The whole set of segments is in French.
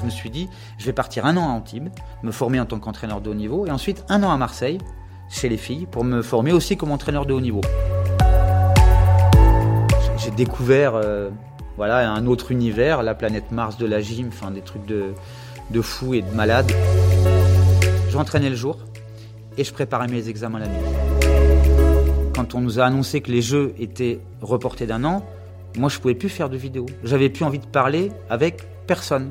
je me suis dit, je vais partir un an à Antibes, me former en tant qu'entraîneur de haut niveau, et ensuite un an à Marseille, chez les filles, pour me former aussi comme entraîneur de haut niveau. J'ai découvert euh, voilà, un autre univers, la planète Mars de la gym, enfin des trucs de, de fou et de malade. J'entraînais le jour et je préparais mes examens la nuit. Quand on nous a annoncé que les jeux étaient reportés d'un an, moi je pouvais plus faire de vidéos. J'avais plus envie de parler avec personne.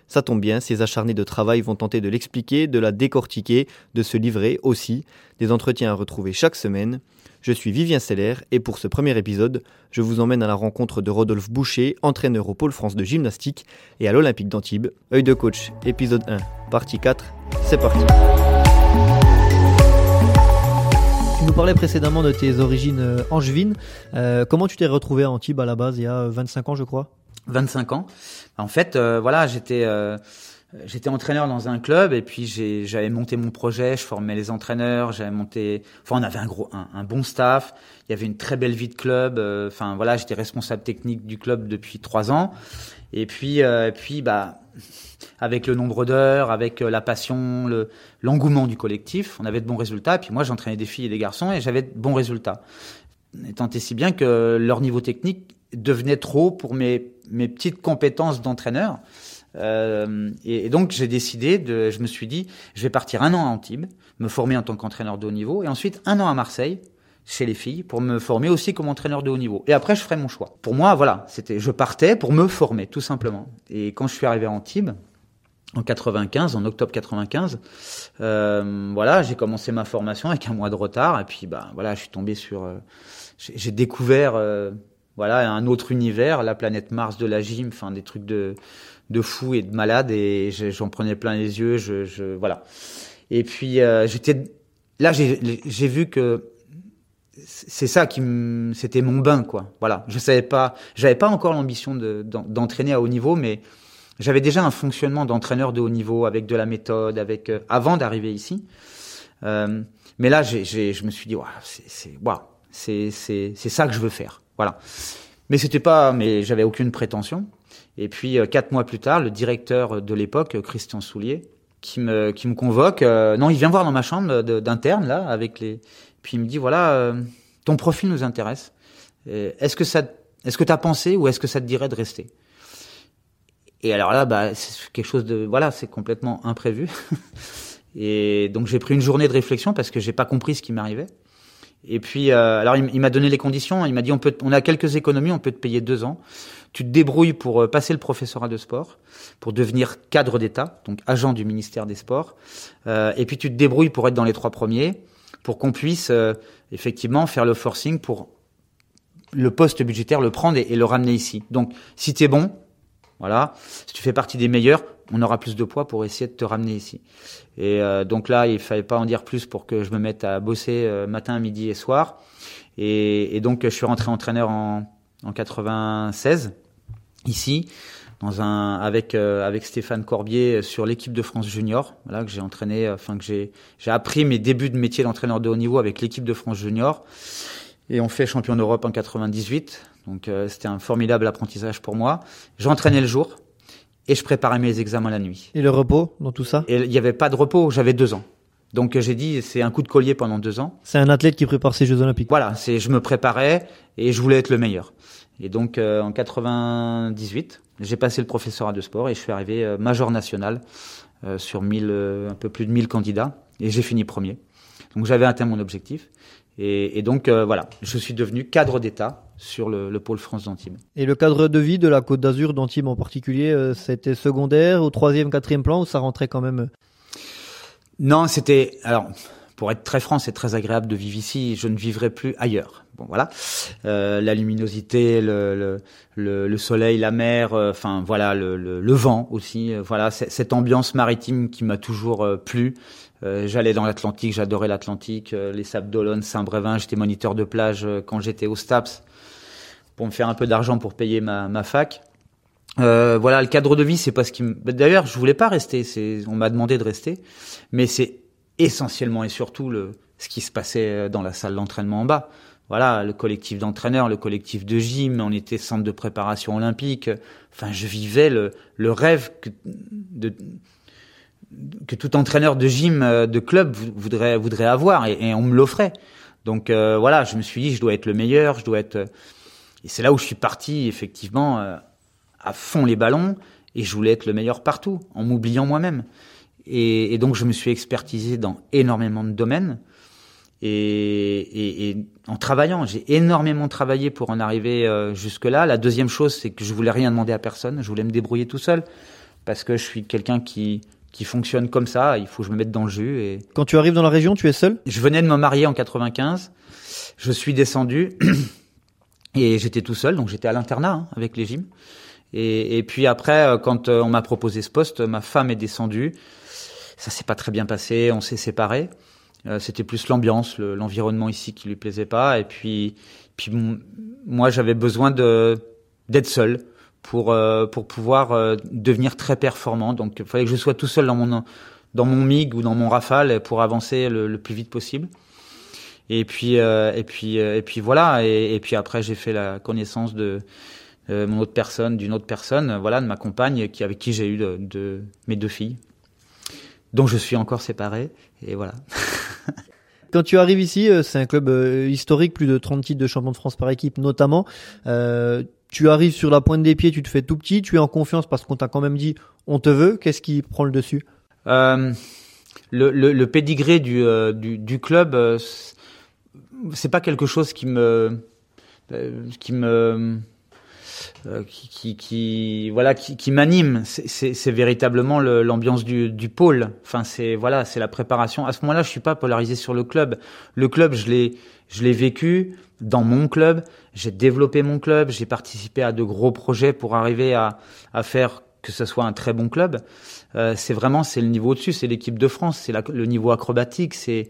Ça tombe bien, ces acharnés de travail vont tenter de l'expliquer, de la décortiquer, de se livrer aussi. Des entretiens à retrouver chaque semaine. Je suis Vivien Seller et pour ce premier épisode, je vous emmène à la rencontre de Rodolphe Boucher, entraîneur au pôle France de gymnastique et à l'Olympique d'Antibes. Œil de coach, épisode 1, partie 4, c'est parti. Tu nous parlais précédemment de tes origines euh, angevines. Euh, comment tu t'es retrouvé à Antibes à la base il y a 25 ans je crois? 25 ans. En fait, euh, voilà, j'étais euh, j'étais entraîneur dans un club et puis j'avais monté mon projet, je formais les entraîneurs, j'avais monté, enfin on avait un gros, un, bon staff, il y avait une très belle vie de club, euh, enfin voilà, j'étais responsable technique du club depuis trois ans et puis euh, et puis bah avec le nombre d'heures, avec la passion, le l'engouement du collectif, on avait de bons résultats. Et puis moi j'entraînais des filles et des garçons et j'avais de bons résultats. Tant et si bien que leur niveau technique devenait trop pour mes mes petites compétences d'entraîneur. Euh, et, donc j'ai décidé de, je me suis dit, je vais partir un an à Antibes, me former en tant qu'entraîneur de haut niveau, et ensuite un an à Marseille chez les filles pour me former aussi comme entraîneur de haut niveau. Et après je ferai mon choix. Pour moi, voilà, c'était, je partais pour me former tout simplement. Et quand je suis arrivé à Antibes en 95, en octobre 95, euh, voilà, j'ai commencé ma formation avec un mois de retard, et puis bah voilà, je suis tombé sur, euh, j'ai découvert euh, voilà un autre univers, la planète Mars de la gym, enfin des trucs de de fou et de malade et j'en prenais plein les yeux, je, je voilà. Et puis euh, j'étais là j'ai vu que c'est ça qui c'était mon bain quoi. Voilà, je savais pas, j'avais pas encore l'ambition d'entraîner à haut niveau mais j'avais déjà un fonctionnement d'entraîneur de haut niveau avec de la méthode, avec euh, avant d'arriver ici. Euh, mais là, j'ai, je me suis dit, wow, c'est, c'est, c'est, c'est ça que je veux faire. Voilà. Mais c'était pas, mais j'avais aucune prétention. Et puis euh, quatre mois plus tard, le directeur de l'époque, Christian Soulier, qui me qui me convoque. Euh, non, il vient voir dans ma chambre d'interne là avec les. Puis il me dit voilà, euh, ton profil nous intéresse. Est-ce que ça, est-ce que t'as pensé ou est-ce que ça te dirait de rester? Et alors là, bah c'est quelque chose de voilà, c'est complètement imprévu. Et donc j'ai pris une journée de réflexion parce que j'ai pas compris ce qui m'arrivait. Et puis, euh, alors il, m'a donné les conditions. Il m'a dit on peut, on a quelques économies, on peut te payer deux ans. Tu te débrouilles pour euh, passer le professorat de sport, pour devenir cadre d'État, donc agent du ministère des Sports. Euh, et puis tu te débrouilles pour être dans les trois premiers, pour qu'on puisse euh, effectivement faire le forcing pour le poste budgétaire, le prendre et, et le ramener ici. Donc, si tu es bon, voilà, si tu fais partie des meilleurs, on aura plus de poids pour essayer de te ramener ici. Et euh, donc là, il fallait pas en dire plus pour que je me mette à bosser euh, matin, midi et soir. Et, et, donc je suis rentré entraîneur en, en 96 ici dans un avec euh, avec Stéphane Corbier sur l'équipe de France junior. Voilà que j'ai entraîné enfin que j'ai j'ai appris mes débuts de métier d'entraîneur de haut niveau avec l'équipe de France junior. Et on fait champion d'Europe en 98 donc euh, c'était un formidable apprentissage pour moi. J'entraînais le jour et je préparais mes examens la nuit. Et le repos dans tout ça? Et il n'y avait pas de repos, j'avais deux ans. Donc j'ai dit c'est un coup de collier pendant deux ans. C'est un athlète qui prépare ses Jeux Olympiques. Voilà, c'est je me préparais et je voulais être le meilleur. Et donc euh, en 98, j'ai passé le professorat de sport et je suis arrivé euh, major national euh, sur 1000, un peu plus de 1000 candidats et j'ai fini premier. Donc j'avais atteint mon objectif. Et, et donc voilà, je suis devenu cadre d'État sur le, le, pôle France d'Antibes. Et le cadre de vie de la Côte d'Azur d'Antibes en particulier, euh, c'était secondaire, au troisième, quatrième plan, ou ça rentrait quand même Non, c'était alors pour être très franc, c'est très agréable de vivre ici. Je ne vivrai plus ailleurs. Bon, voilà. Euh, la luminosité, le, le, le, soleil, la mer, euh, enfin voilà, le, le, vent aussi. Euh, voilà, cette ambiance maritime qui m'a toujours plu. J'allais dans l'Atlantique, j'adorais l'Atlantique, les Sables d'Olonne, Saint-Brévin. J'étais moniteur de plage quand j'étais au STAPS pour me faire un peu d'argent pour payer ma, ma fac. voilà, le cadre de vie, c'est pas ce qui. D'ailleurs, je voulais pas rester. On m'a demandé de rester, mais c'est essentiellement et surtout le, ce qui se passait dans la salle d'entraînement en bas. Voilà, le collectif d'entraîneurs, le collectif de gym, on était centre de préparation olympique. Enfin, je vivais le, le rêve que, de, que tout entraîneur de gym, euh, de club voudrait, avoir, et, on me l'offrait. Donc euh, voilà, je me suis dit, je dois être le meilleur, je dois être. Et c'est là où je suis parti effectivement euh, à fond les ballons, et je voulais être le meilleur partout, en m'oubliant moi-même. Et, donc je me suis expertisé dans énormément de domaines. Et, en travaillant, j'ai énormément travaillé pour en arriver euh, jusque-là. La deuxième chose, c'est que je voulais rien demander à personne. Je voulais me débrouiller tout seul parce que je suis quelqu'un qui qui fonctionne comme ça. Il faut que je me mette dans le jus. Et quand tu arrives dans la région, tu es seul? Je venais de me marier en 95. Je suis descendu et j'étais tout seul, donc j'étais à l'internat hein, avec les gyms. Et, et, puis après, euh, quand euh, on m'a proposé ce poste, ma femme est descendue ça s'est pas très bien passé, on s'est séparés. Euh, c'était plus l'ambiance, l'environnement ici qui lui plaisait pas. Et puis, puis moi, j'avais besoin de d'être seul pour euh, pour pouvoir euh, devenir très performant. Donc, il fallait que je sois tout seul dans mon dans mon mig ou dans mon rafale pour avancer le, plus vite possible. Et puis et puis et puis voilà. Et, puis après, j'ai fait la connaissance de mon autre personne, d'une autre personne, voilà, de ma compagne, qui avec qui j'ai eu de mes deux filles dont je suis encore séparé. Et voilà. Quand tu arrives ici, euh, c'est un club euh, historique, plus de 30 titres de champion de France par équipe notamment. Euh, tu arrives sur la pointe des pieds, tu te fais tout petit, tu es en confiance parce qu'on t'a quand même dit on te veut. Qu'est-ce qui prend le dessus? Euh, le, le, le, pédigré du, euh, du, du, club, c'est pas quelque chose qui me qui me euh, qui, qui, qui, voilà qui, qui m'anime. C'est véritablement l'ambiance du, du pôle. Enfin c'est voilà c'est la préparation. À ce moment-là je suis pas polarisé sur le club. Le club je l'ai je l'ai vécu dans mon club. J'ai développé mon club. J'ai participé à de gros projets pour arriver à, à faire que ce soit un très bon club. Euh, c'est vraiment c'est le niveau au-dessus. C'est l'équipe de France. C'est le niveau acrobatique. C'est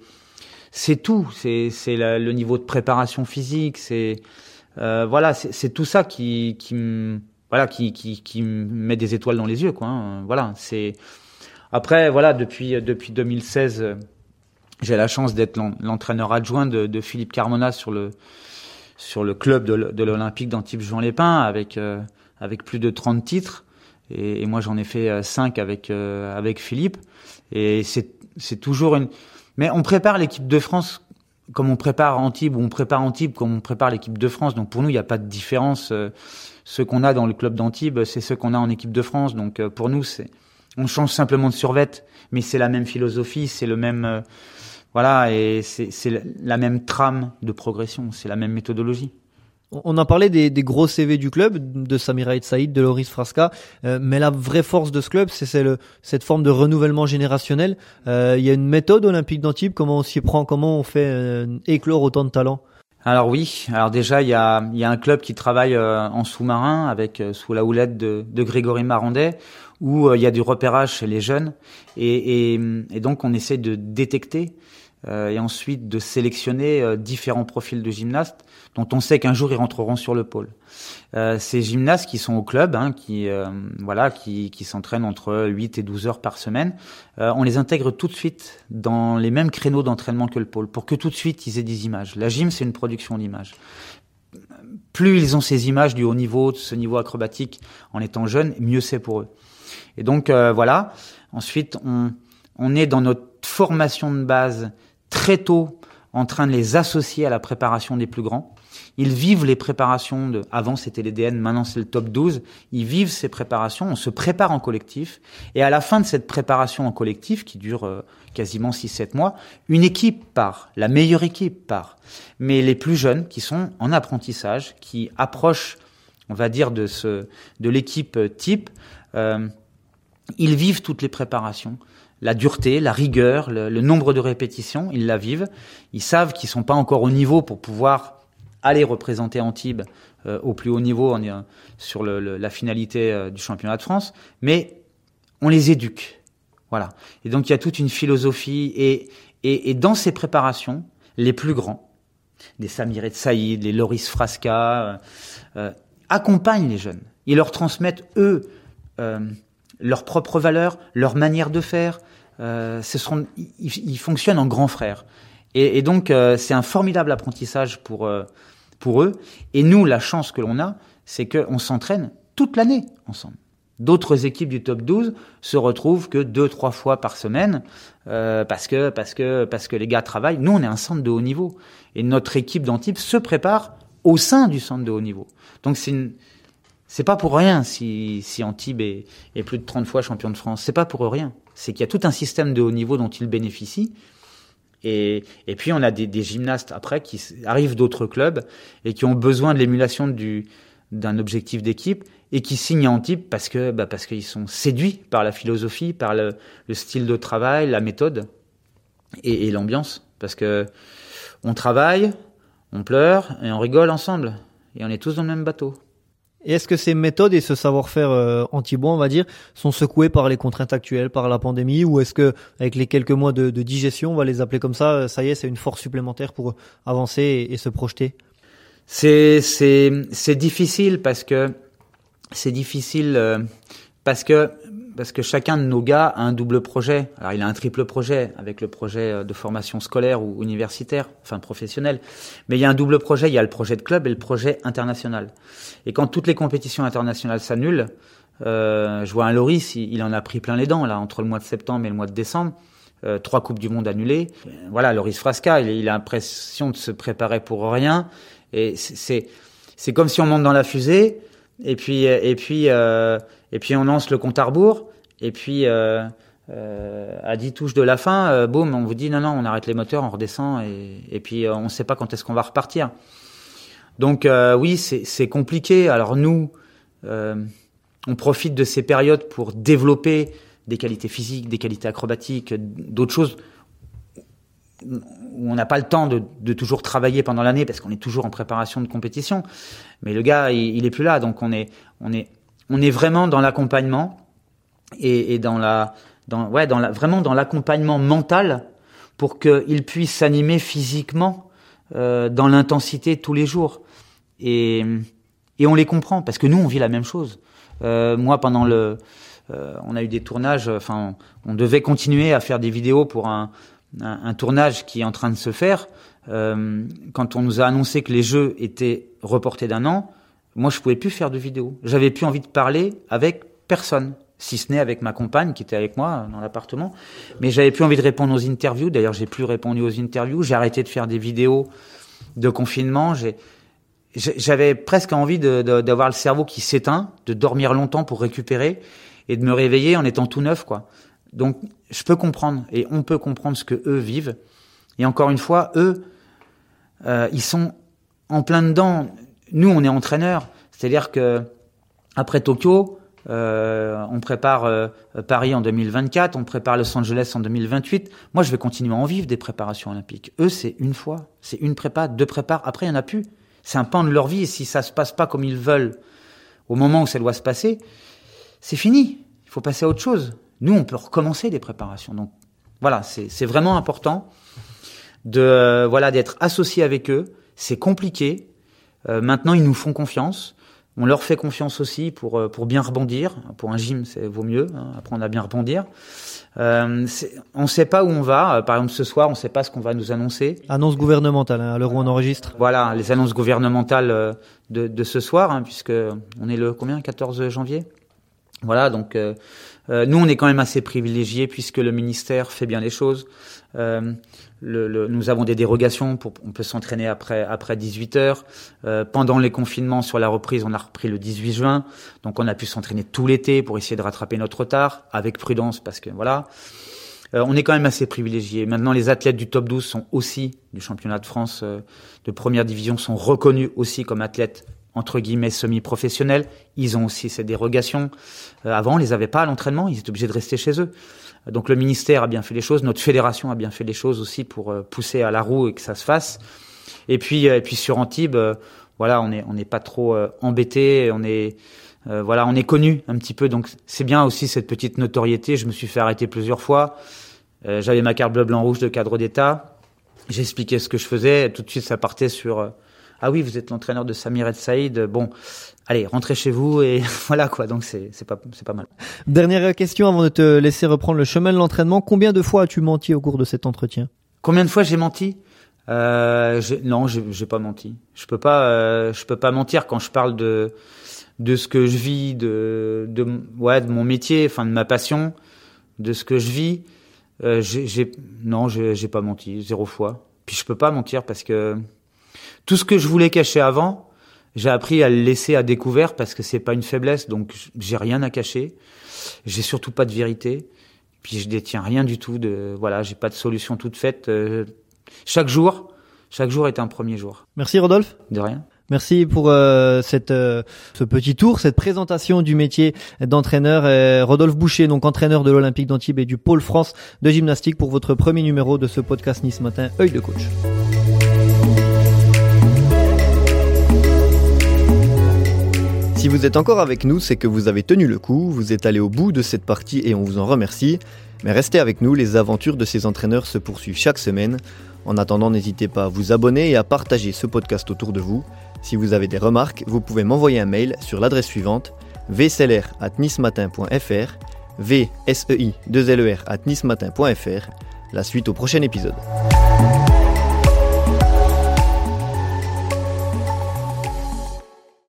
c'est tout. C'est c'est le niveau de préparation physique. C'est euh, voilà, c'est tout ça qui, qui voilà, qui, qui, qui met des étoiles dans les yeux, quoi. Hein. Voilà, c'est après, voilà, depuis depuis 2016, j'ai la chance d'être l'entraîneur adjoint de, de, Philippe Carmona sur le sur le club de, l'Olympique d'Antibes Jean Lépin avec euh, avec plus de 30 titres et, et moi j'en ai fait 5 euh, avec avec Philippe et c'est c'est toujours une mais on prépare l'équipe de France comme on prépare Antibes ou on prépare Antibes comme on prépare l'équipe de France. Donc pour nous, il n'y a pas de différence. Euh, ce qu'on a dans le club d'Antibes, c'est ce qu'on a en équipe de France. Donc euh, pour nous, c'est on change simplement de survette, mais c'est la même philosophie, c'est le même euh, voilà et c'est la même trame de progression, c'est la même méthodologie. On a parlé des, des, gros CV du club, de Samira Saïd, de Loris Frasca, euh, mais la vraie force de ce club, c'est cette forme de renouvellement générationnel. Euh, il y a une méthode olympique d'Antibes, comment on s'y prend, comment on fait euh, éclore autant de talents alors oui, alors déjà il y a, y a un club qui travaille en sous-marin avec sous la houlette de, de Grégory Marandet où il y a du repérage chez les jeunes et, et, et donc on essaie de détecter euh, et ensuite de sélectionner euh, différents profils de gymnastes dont on sait qu'un jour ils rentreront sur le pôle. Euh, ces gymnastes qui sont au club, hein, qui voilà, qui, qui s'entraînent entre 8 et 12 heures par semaine, on les intègre tout de suite dans les mêmes créneaux d'entraînement que le pôle pour que tout de suite ils aient des images. La gym c'est une production d'images. Plus ils ont ces images du haut niveau, de ce niveau acrobatique en étant jeunes, mieux c'est pour eux. Et donc voilà. Ensuite on on est dans notre formation de base très tôt en train de les associer à la préparation des plus grands. Ils vivent les préparations de, avant c'était les DN, maintenant c'est le top 12. Ils vivent ces préparations, on se prépare en collectif. Et à la fin de cette préparation en collectif, qui dure euh, quasiment 6-7 mois, une équipe part, la meilleure équipe part. Mais les plus jeunes, qui sont en apprentissage, qui approchent, on va dire, de ce, de l'équipe type, euh, ils vivent toutes les préparations, la dureté, la rigueur, le, nombre de répétitions, ils la vivent. Ils savent qu'ils sont pas encore au niveau pour pouvoir aller représenter Antibes euh, au plus haut niveau on sur la finalité euh, du championnat de France, mais on les éduque. Voilà. Et donc il y a toute une philosophie et, dans ces préparations, les plus grands, des Samir et Saïd, les Loris Frasca, euh, accompagnent les jeunes. Ils leur transmettent eux leurs propres valeurs, leur manière de faire. Euh, ce sont, ils, fonctionnent en grands frères. Et, et donc, euh, c'est un formidable apprentissage pour, euh, pour eux. Et nous, la chance que l'on a, c'est qu'on s'entraîne toute l'année ensemble. D'autres équipes du top 12 se retrouvent que deux, trois fois par semaine euh, parce que parce que parce que les gars travaillent. Nous, on est un centre de haut niveau et notre équipe d'Antibes se prépare au sein du centre de haut niveau. Donc c'est une c'est pas pour rien si, si Antibes est, est, plus de 30 fois champion de France. C'est pas pour rien. C'est qu'il y a tout un système de haut niveau dont il bénéficie. Et, et puis on a des, des gymnastes après qui arrivent d'autres clubs et qui ont besoin de l'émulation du d'un objectif d'équipe et qui signent à Antibes parce que bah parce qu'ils sont séduits par la philosophie, par le, le style de travail, la méthode et, et l'ambiance. Parce que on travaille, on pleure et on rigole ensemble et on est tous dans le même bateau. Et est-ce que ces méthodes et ce savoir-faire euh, on va dire, sont secoués par les contraintes actuelles, par la pandémie, ou est-ce que avec les quelques mois de, de, digestion, on va les appeler comme ça, euh, ça y est, c'est une force supplémentaire pour avancer et, se projeter? C'est c'est c'est difficile parce que c'est difficile euh, parce que parce que chacun de nos gars a un double projet. Alors il a un triple projet avec le projet euh, de formation scolaire ou universitaire, enfin professionnel. Mais il y a un double projet, il y a le projet de club et le projet international. Et quand toutes les compétitions internationales s'annulent, euh, je vois un Loris, il, en a pris plein les dents là entre le mois de septembre et le mois de décembre. Euh, trois coupes du monde annulées. Voilà, Loris Frasca, il, a l'impression de se préparer pour rien. Et c'est c'est comme si on monte dans la fusée et puis et puis et puis on lance le compte à rebours, et puis euh, euh, à 10 touches de la fin, euh, boum, on vous dit non, non, on arrête les moteurs, on redescend, et, et puis euh, on ne sait pas quand est-ce qu'on va repartir. Donc euh, oui, c'est compliqué. Alors nous, on profite de ces périodes pour développer des qualités physiques, des qualités acrobatiques, d'autres choses où on n'a pas le temps de, de toujours travailler pendant l'année parce qu'on est toujours en préparation de compétition. Mais le gars, il, il est plus là, donc on est, on est, on est vraiment dans l'accompagnement et, dans la, vraiment dans l'accompagnement mental pour qu'il puisse s'animer physiquement euh, dans l'intensité tous les jours. Et, on les comprend parce que nous, on vit la même chose. Euh, moi, pendant le, euh, on a eu des tournages. Enfin, on, devait continuer à faire des vidéos pour un, tournage qui est en train de se faire. Quand on nous a annoncé que les jeux étaient reportés d'un an, moi, je pouvais plus faire de vidéos. J'avais plus envie de parler avec personne, si ce n'est avec ma compagne qui était avec moi dans l'appartement. Mais j'avais plus envie de répondre aux interviews. D'ailleurs, j'ai plus répondu aux interviews. J'ai arrêté de faire des vidéos de confinement. J'avais presque envie d'avoir le cerveau qui s'éteint, de dormir longtemps pour récupérer et de me réveiller en étant tout neuf, quoi. Donc, je peux comprendre et on peut comprendre ce que eux vivent. Et encore une fois, eux, euh, ils sont en plein dedans nous, on est entraîneurs, c'est-à-dire que après Tokyo, euh, on prépare euh, Paris en 2024, on prépare Los Angeles en 2028. Moi, je vais continuer à en vivre des préparations olympiques. Eux, c'est une fois, c'est une prépa, deux prépares. Après, il y en a plus. C'est un pan de leur vie. Et si ça se passe pas comme ils veulent au moment où ça doit se passer, c'est fini. Il faut passer à autre chose. Nous, on peut recommencer des préparations. Donc, voilà, c'est vraiment important de voilà d'être associé avec eux. C'est compliqué, maintenant, ils nous font confiance. On leur fait confiance aussi pour euh, pour bien rebondir. Pour un gym, c'est vaut mieux hein, apprendre à bien rebondir. Euh, on ne sait pas où on va. Euh, par exemple, ce soir, on ne sait pas ce qu'on va nous annoncer. Annonce gouvernementale, hein, à l'heure où on enregistre. Voilà, les annonces gouvernementales de, de ce soir, hein, puisque on est le combien? 14 janvier? Voilà, donc euh, nous, on est quand même assez privilégiés puisque le ministère fait bien les choses. Euh, nous avons des dérogations, on peut s'entraîner après après 18 heures. Euh, pendant les confinements sur la reprise, on a repris le 18 juin, donc on a pu s'entraîner tout l'été pour essayer de rattraper notre retard avec prudence parce que voilà. Euh, on est quand même assez privilégié. Maintenant, les athlètes du top 12 sont aussi du championnat de France euh, de première division sont reconnus aussi comme athlètes entre guillemets semi-professionnels, ils ont aussi ces dérogations. Euh, avant, on les avait pas à l'entraînement, ils étaient obligés de rester chez eux. Donc le ministère a bien fait les choses, notre fédération a bien fait les choses aussi pour euh, pousser à la roue et que ça se fasse. Et puis, et puis sur Antibes, voilà, on est on n'est pas trop embêté, on est voilà, on est connu un petit peu, donc c'est bien aussi cette petite notoriété. Je me suis fait arrêter plusieurs fois. J'avais ma carte bleu blanc rouge de cadre d'État. J'expliquais ce que je faisais. tout de suite, ça partait sur ah oui, vous êtes l'entraîneur de Samir El Saïd. Bon, allez, rentrez chez vous et voilà quoi. Donc c'est c'est pas c'est pas mal. Dernière question avant de te laisser reprendre le chemin de l'entraînement. Combien de fois as-tu menti au cours de cet entretien? Combien de fois j'ai menti? Euh, Non, j'ai pas menti. Je peux pas euh, je peux pas mentir quand je parle de de ce que je vis, de de ouais de mon métier, enfin de ma passion, de ce que je vis. Euh, j'ai non, j'ai pas menti zéro fois. Puis je peux pas mentir parce que tout ce que je voulais cacher avant, j'ai appris à le laisser à découvert parce que c'est pas une faiblesse, donc j'ai rien à cacher. J'ai surtout pas de vérité. Puis je détiens rien du tout de, voilà, j'ai pas de solution toute faite. Euh, chaque jour, chaque jour est un premier jour. Merci Rodolphe. De rien. Merci pour euh, cette, euh, ce petit tour, cette présentation du métier d'entraîneur. Rodolphe Boucher, donc entraîneur de l'Olympique d'Antibes et du Pôle France de gymnastique pour votre premier numéro de ce podcast Nice Matin, œil de coach. Si vous êtes encore avec nous, c'est que vous avez tenu le coup, vous êtes allé au bout de cette partie et on vous en remercie. Mais restez avec nous, les aventures de ces entraîneurs se poursuivent chaque semaine. En attendant, n'hésitez pas à vous abonner et à partager ce podcast autour de vous. Si vous avez des remarques, vous pouvez m'envoyer un mail sur l'adresse suivante vsler@nismatin.fr, vsei 2 ler at nismatin.fr. La suite au prochain épisode.